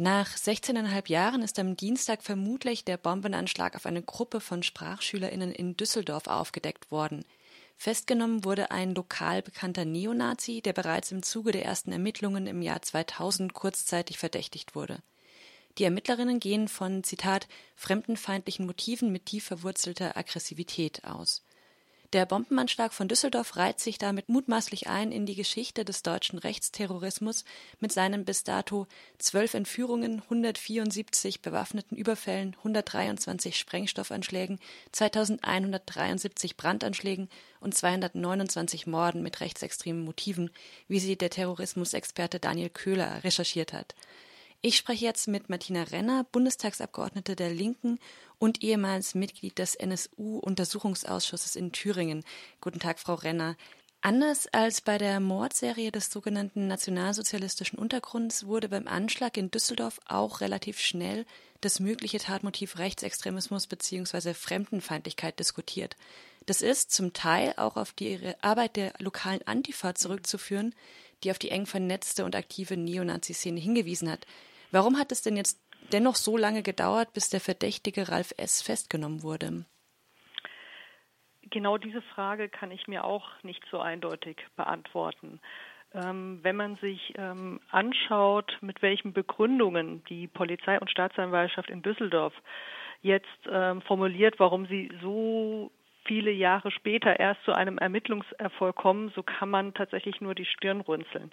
Nach 16,5 Jahren ist am Dienstag vermutlich der Bombenanschlag auf eine Gruppe von SprachschülerInnen in Düsseldorf aufgedeckt worden. Festgenommen wurde ein lokal bekannter Neonazi, der bereits im Zuge der ersten Ermittlungen im Jahr 2000 kurzzeitig verdächtigt wurde. Die Ermittlerinnen gehen von, Zitat, fremdenfeindlichen Motiven mit tief verwurzelter Aggressivität aus. Der Bombenanschlag von Düsseldorf reiht sich damit mutmaßlich ein in die Geschichte des deutschen Rechtsterrorismus mit seinen bis dato zwölf Entführungen, 174 bewaffneten Überfällen, 123 Sprengstoffanschlägen, 2173 Brandanschlägen und 229 Morden mit rechtsextremen Motiven, wie sie der Terrorismusexperte Daniel Köhler recherchiert hat. Ich spreche jetzt mit Martina Renner, Bundestagsabgeordnete der Linken und ehemals Mitglied des NSU-Untersuchungsausschusses in Thüringen. Guten Tag, Frau Renner. Anders als bei der Mordserie des sogenannten nationalsozialistischen Untergrunds wurde beim Anschlag in Düsseldorf auch relativ schnell das mögliche Tatmotiv Rechtsextremismus bzw. Fremdenfeindlichkeit diskutiert. Das ist zum Teil auch auf die Arbeit der lokalen Antifa zurückzuführen, die auf die eng vernetzte und aktive Neonazi-Szene hingewiesen hat. Warum hat es denn jetzt dennoch so lange gedauert, bis der Verdächtige Ralf S. festgenommen wurde? Genau diese Frage kann ich mir auch nicht so eindeutig beantworten. Ähm, wenn man sich ähm, anschaut, mit welchen Begründungen die Polizei und Staatsanwaltschaft in Düsseldorf jetzt ähm, formuliert, warum sie so viele Jahre später erst zu einem Ermittlungserfolg kommen, so kann man tatsächlich nur die Stirn runzeln.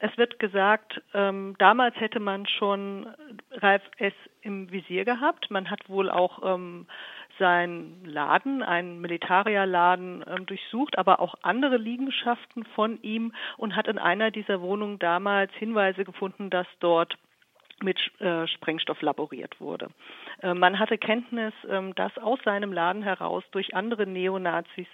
Es wird gesagt, ähm, damals hätte man schon Ralf S. im Visier gehabt. Man hat wohl auch ähm, seinen Laden, einen Militarierladen, ähm, durchsucht, aber auch andere Liegenschaften von ihm und hat in einer dieser Wohnungen damals Hinweise gefunden, dass dort mit äh, Sprengstoff laboriert wurde. Äh, man hatte Kenntnis, ähm, dass aus seinem Laden heraus durch andere Neonazis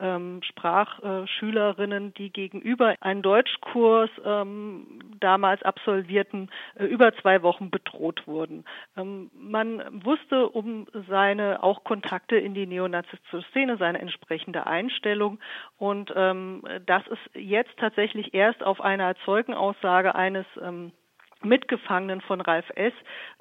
ähm, Sprachschülerinnen, die gegenüber einen Deutschkurs ähm, damals absolvierten, äh, über zwei Wochen bedroht wurden. Ähm, man wusste um seine auch Kontakte in die neonazistische Szene, seine entsprechende Einstellung und ähm, das ist jetzt tatsächlich erst auf einer Zeugenaussage eines ähm, Mitgefangenen von Ralf S.,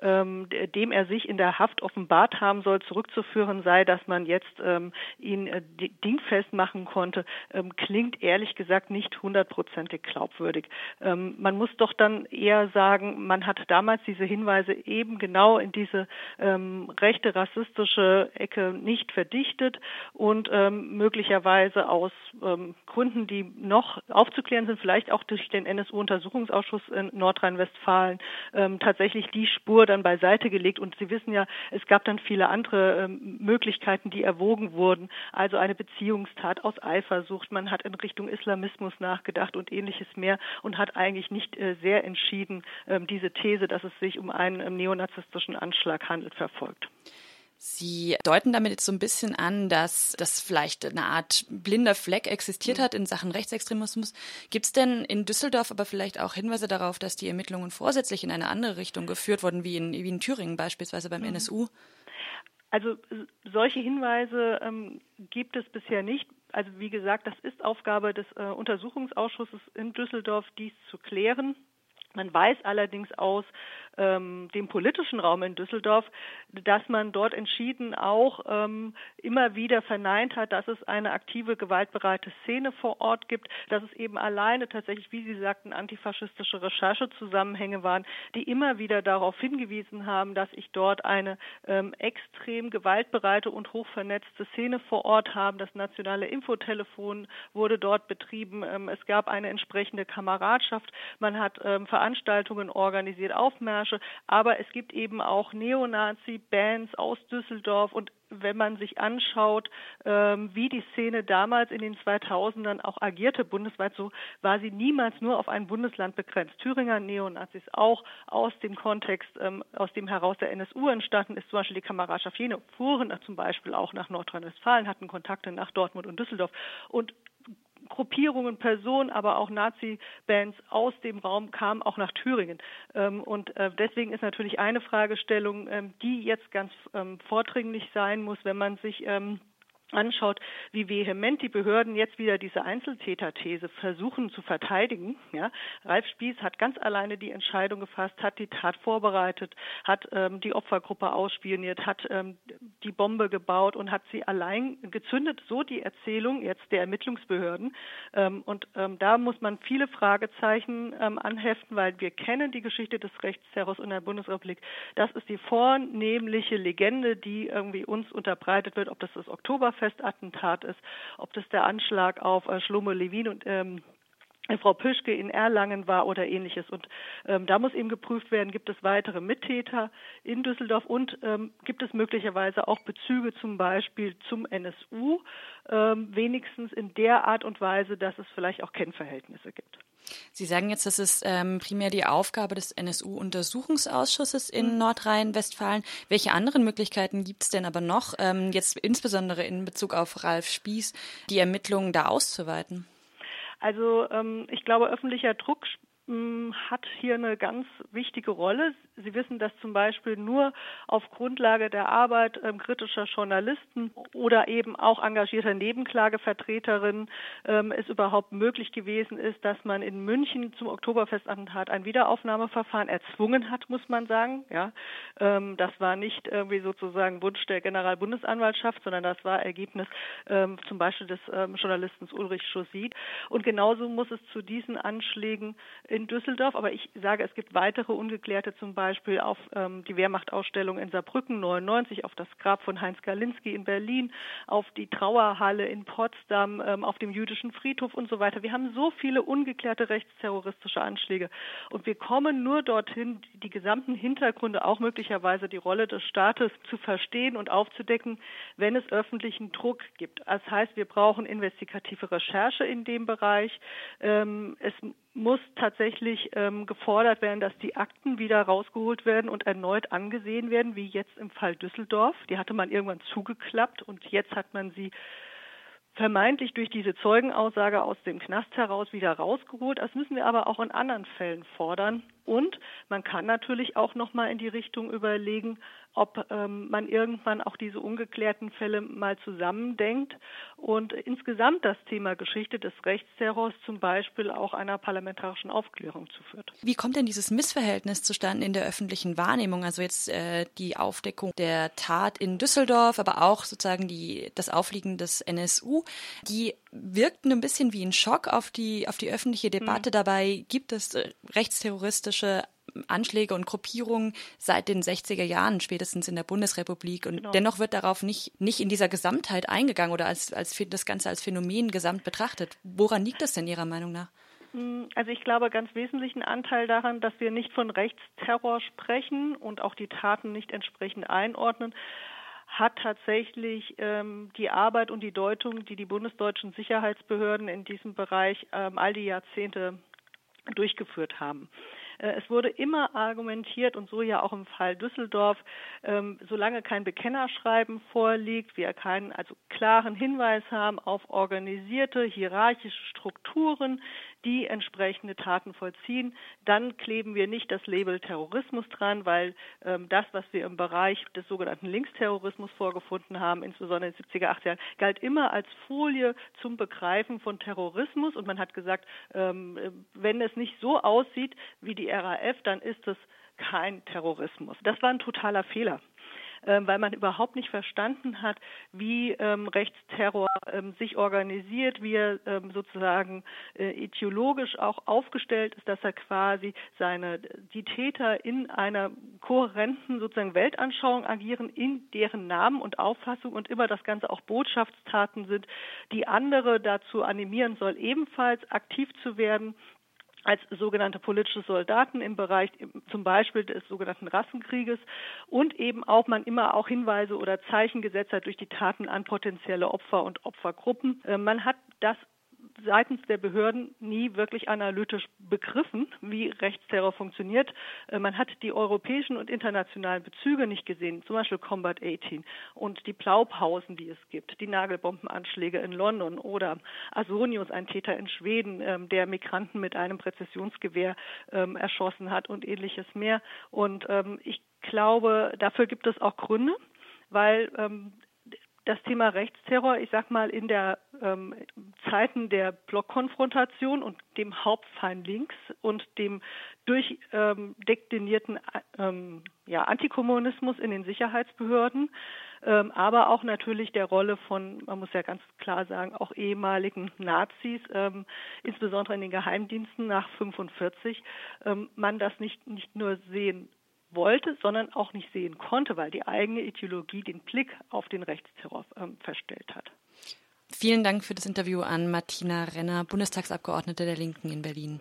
ähm, dem er sich in der Haft offenbart haben soll, zurückzuführen sei, dass man jetzt ähm, ihn äh, dingfest machen konnte, ähm, klingt ehrlich gesagt nicht hundertprozentig glaubwürdig. Ähm, man muss doch dann eher sagen, man hat damals diese Hinweise eben genau in diese ähm, rechte rassistische Ecke nicht verdichtet und ähm, möglicherweise aus ähm, Gründen, die noch aufzuklären sind, vielleicht auch durch den NSU-Untersuchungsausschuss in Nordrhein-Westfalen, Zahlen ähm, tatsächlich die Spur dann beiseite gelegt. Und Sie wissen ja, es gab dann viele andere ähm, Möglichkeiten, die erwogen wurden. Also eine Beziehungstat aus Eifersucht. Man hat in Richtung Islamismus nachgedacht und ähnliches mehr und hat eigentlich nicht äh, sehr entschieden ähm, diese These, dass es sich um einen ähm, neonazistischen Anschlag handelt, verfolgt. Sie deuten damit jetzt so ein bisschen an, dass das vielleicht eine Art blinder Fleck existiert hat in Sachen Rechtsextremismus. Gibt es denn in Düsseldorf aber vielleicht auch Hinweise darauf, dass die Ermittlungen vorsätzlich in eine andere Richtung geführt wurden, wie in, wie in Thüringen beispielsweise beim mhm. NSU? Also solche Hinweise ähm, gibt es bisher nicht. Also wie gesagt, das ist Aufgabe des äh, Untersuchungsausschusses in Düsseldorf, dies zu klären. Man weiß allerdings aus ähm, dem politischen Raum in Düsseldorf, dass man dort entschieden auch ähm, immer wieder verneint hat, dass es eine aktive gewaltbereite Szene vor Ort gibt, dass es eben alleine tatsächlich, wie Sie sagten, antifaschistische Recherchezusammenhänge waren, die immer wieder darauf hingewiesen haben, dass ich dort eine ähm, extrem gewaltbereite und hochvernetzte Szene vor Ort habe. Das nationale Infotelefon wurde dort betrieben. Ähm, es gab eine entsprechende Kameradschaft. Man hat ähm, Veranstaltungen organisiert, Aufmärsche Recherche, aber es gibt eben auch Neonazi-Bands aus Düsseldorf und wenn man sich anschaut, ähm, wie die Szene damals in den 2000ern auch agierte, bundesweit so, war sie niemals nur auf ein Bundesland begrenzt. Thüringer Neonazis auch aus dem Kontext, ähm, aus dem heraus der NSU entstanden ist, zum Beispiel die Kameradschaft Jene, fuhren zum Beispiel auch nach Nordrhein-Westfalen, hatten Kontakte nach Dortmund und Düsseldorf und Gruppierungen, Personen, aber auch Nazi-Bands aus dem Raum kamen auch nach Thüringen. Ähm, und äh, deswegen ist natürlich eine Fragestellung, ähm, die jetzt ganz ähm, vordringlich sein muss, wenn man sich anschaut, wie vehement die Behörden jetzt wieder diese Einzeltäterthese versuchen zu verteidigen. Ja, Ralf Spieß hat ganz alleine die Entscheidung gefasst, hat die Tat vorbereitet, hat ähm, die Opfergruppe ausspioniert, hat ähm, die Bombe gebaut und hat sie allein gezündet. So die Erzählung jetzt der Ermittlungsbehörden. Ähm, und ähm, da muss man viele Fragezeichen ähm, anheften, weil wir kennen die Geschichte des Rechtsterrors in der Bundesrepublik. Das ist die vornehmliche Legende, die irgendwie uns unterbreitet wird, ob das das Oktoberfest Oktoberfestattentat ist, ob das der Anschlag auf äh, Schlomo Levin und ähm, Frau Püschke in Erlangen war oder ähnliches. Und ähm, da muss eben geprüft werden, gibt es weitere Mittäter in Düsseldorf und ähm, gibt es möglicherweise auch Bezüge zum Beispiel zum NSU, ähm, wenigstens in der Art und Weise, dass es vielleicht auch Kennverhältnisse gibt. Sie sagen jetzt, das ist ähm, primär die Aufgabe des NSU-Untersuchungsausschusses in mhm. Nordrhein-Westfalen. Welche anderen Möglichkeiten gibt es denn aber noch, ähm, jetzt insbesondere in Bezug auf Ralf Spieß, die Ermittlungen da auszuweiten? Also ähm, ich glaube, öffentlicher Druck hat hier eine ganz wichtige Rolle. Sie wissen, dass zum Beispiel nur auf Grundlage der Arbeit ähm, kritischer Journalisten oder eben auch engagierter Nebenklagevertreterinnen ähm, es überhaupt möglich gewesen ist, dass man in München zum Oktoberfestattentat ein Wiederaufnahmeverfahren erzwungen hat, muss man sagen. Ja, ähm, das war nicht irgendwie sozusagen Wunsch der Generalbundesanwaltschaft, sondern das war Ergebnis ähm, zum Beispiel des ähm, Journalisten Ulrich Chausit. Und genauso muss es zu diesen Anschlägen in Düsseldorf, aber ich sage, es gibt weitere ungeklärte zum Beispiel auf ähm, die Wehrmachtausstellung in Saarbrücken 99, auf das Grab von Heinz Galinski in Berlin, auf die Trauerhalle in Potsdam, ähm, auf dem jüdischen Friedhof und so weiter. Wir haben so viele ungeklärte rechtsterroristische Anschläge und wir kommen nur dorthin, die gesamten Hintergründe, auch möglicherweise die Rolle des Staates zu verstehen und aufzudecken, wenn es öffentlichen Druck gibt. Das heißt, wir brauchen investigative Recherche in dem Bereich. Ähm, es muss tatsächlich ähm, gefordert werden, dass die Akten wieder rausgeholt werden und erneut angesehen werden, wie jetzt im Fall Düsseldorf. Die hatte man irgendwann zugeklappt und jetzt hat man sie vermeintlich durch diese Zeugenaussage aus dem Knast heraus wieder rausgeholt. Das müssen wir aber auch in anderen Fällen fordern. Und man kann natürlich auch noch mal in die Richtung überlegen, ob ähm, man irgendwann auch diese ungeklärten Fälle mal zusammendenkt und insgesamt das Thema Geschichte des Rechtsterrors zum Beispiel auch einer parlamentarischen Aufklärung zuführt. Wie kommt denn dieses Missverhältnis zustande in der öffentlichen Wahrnehmung? Also jetzt äh, die Aufdeckung der Tat in Düsseldorf, aber auch sozusagen die, das Aufliegen des NSU, die wirkten ein bisschen wie ein Schock auf die, auf die öffentliche Debatte. Mhm. Dabei gibt es äh, rechtsterroristische Anschläge und Gruppierungen seit den 60er Jahren, spätestens in der Bundesrepublik. Und genau. dennoch wird darauf nicht, nicht in dieser Gesamtheit eingegangen oder als, als das Ganze als Phänomen gesamt betrachtet. Woran liegt das denn Ihrer Meinung nach? Hm, also ich glaube, ganz wesentlichen Anteil daran, dass wir nicht von Rechtsterror sprechen und auch die Taten nicht entsprechend einordnen, hat tatsächlich ähm, die Arbeit und die Deutung, die die bundesdeutschen Sicherheitsbehörden in diesem Bereich ähm, all die Jahrzehnte durchgeführt haben. Äh, es wurde immer argumentiert und so ja auch im Fall Düsseldorf, ähm, solange kein Bekennerschreiben vorliegt, wir keinen also klaren Hinweis haben auf organisierte hierarchische Strukturen, die entsprechende Taten vollziehen, dann kleben wir nicht das Label Terrorismus dran, weil ähm, das, was wir im Bereich des sogenannten Linksterrorismus vorgefunden haben, insbesondere in den 70er, 80er Jahren, galt immer als Folie zum Begreifen von Terrorismus und man hat gesagt, ähm, wenn es nicht so aussieht wie die RAF, dann ist es kein Terrorismus. Das war ein totaler Fehler. Ähm, weil man überhaupt nicht verstanden hat, wie ähm, Rechtsterror ähm, sich organisiert, wie er sozusagen äh, ideologisch auch aufgestellt ist, dass er quasi seine die Täter in einer kohärenten sozusagen Weltanschauung agieren, in deren Namen und Auffassung und immer das Ganze auch Botschaftstaten sind, die andere dazu animieren soll, ebenfalls aktiv zu werden als sogenannte politische Soldaten im Bereich zum Beispiel des sogenannten Rassenkrieges und eben auch man immer auch Hinweise oder Zeichen gesetzt hat durch die Taten an potenzielle Opfer und Opfergruppen. Äh, man hat das seitens der Behörden nie wirklich analytisch begriffen, wie Rechtsterror funktioniert. Äh, man hat die europäischen und internationalen Bezüge nicht gesehen, zum Beispiel Combat 18 und die Blaupausen, die es gibt, die Nagelbombenanschläge in London oder Asonius, ein Täter in Schweden, ähm, der Migranten mit einem Präzisionsgewehr ähm, erschossen hat und ähnliches mehr. Und ähm, ich glaube, dafür gibt es auch Gründe, weil das Thema Rechtsterror, ich sag mal, in der ähm, Zeiten der Blockkonfrontation und dem Hauptfeind links und dem durchdeklinierten ähm, ja, Antikommunismus in den Sicherheitsbehörden, ähm, aber auch natürlich der Rolle von, man muss ja ganz klar sagen, auch ehemaligen Nazis, ähm, insbesondere in den Geheimdiensten nach 45, ähm, man das nicht, nicht nur sehen wollte, sondern auch nicht sehen konnte, weil die eigene Ideologie den Blick auf den Rechtsterror ähm, verstellt hat. Vielen Dank für das Interview an Martina Renner, Bundestagsabgeordnete der Linken in Berlin.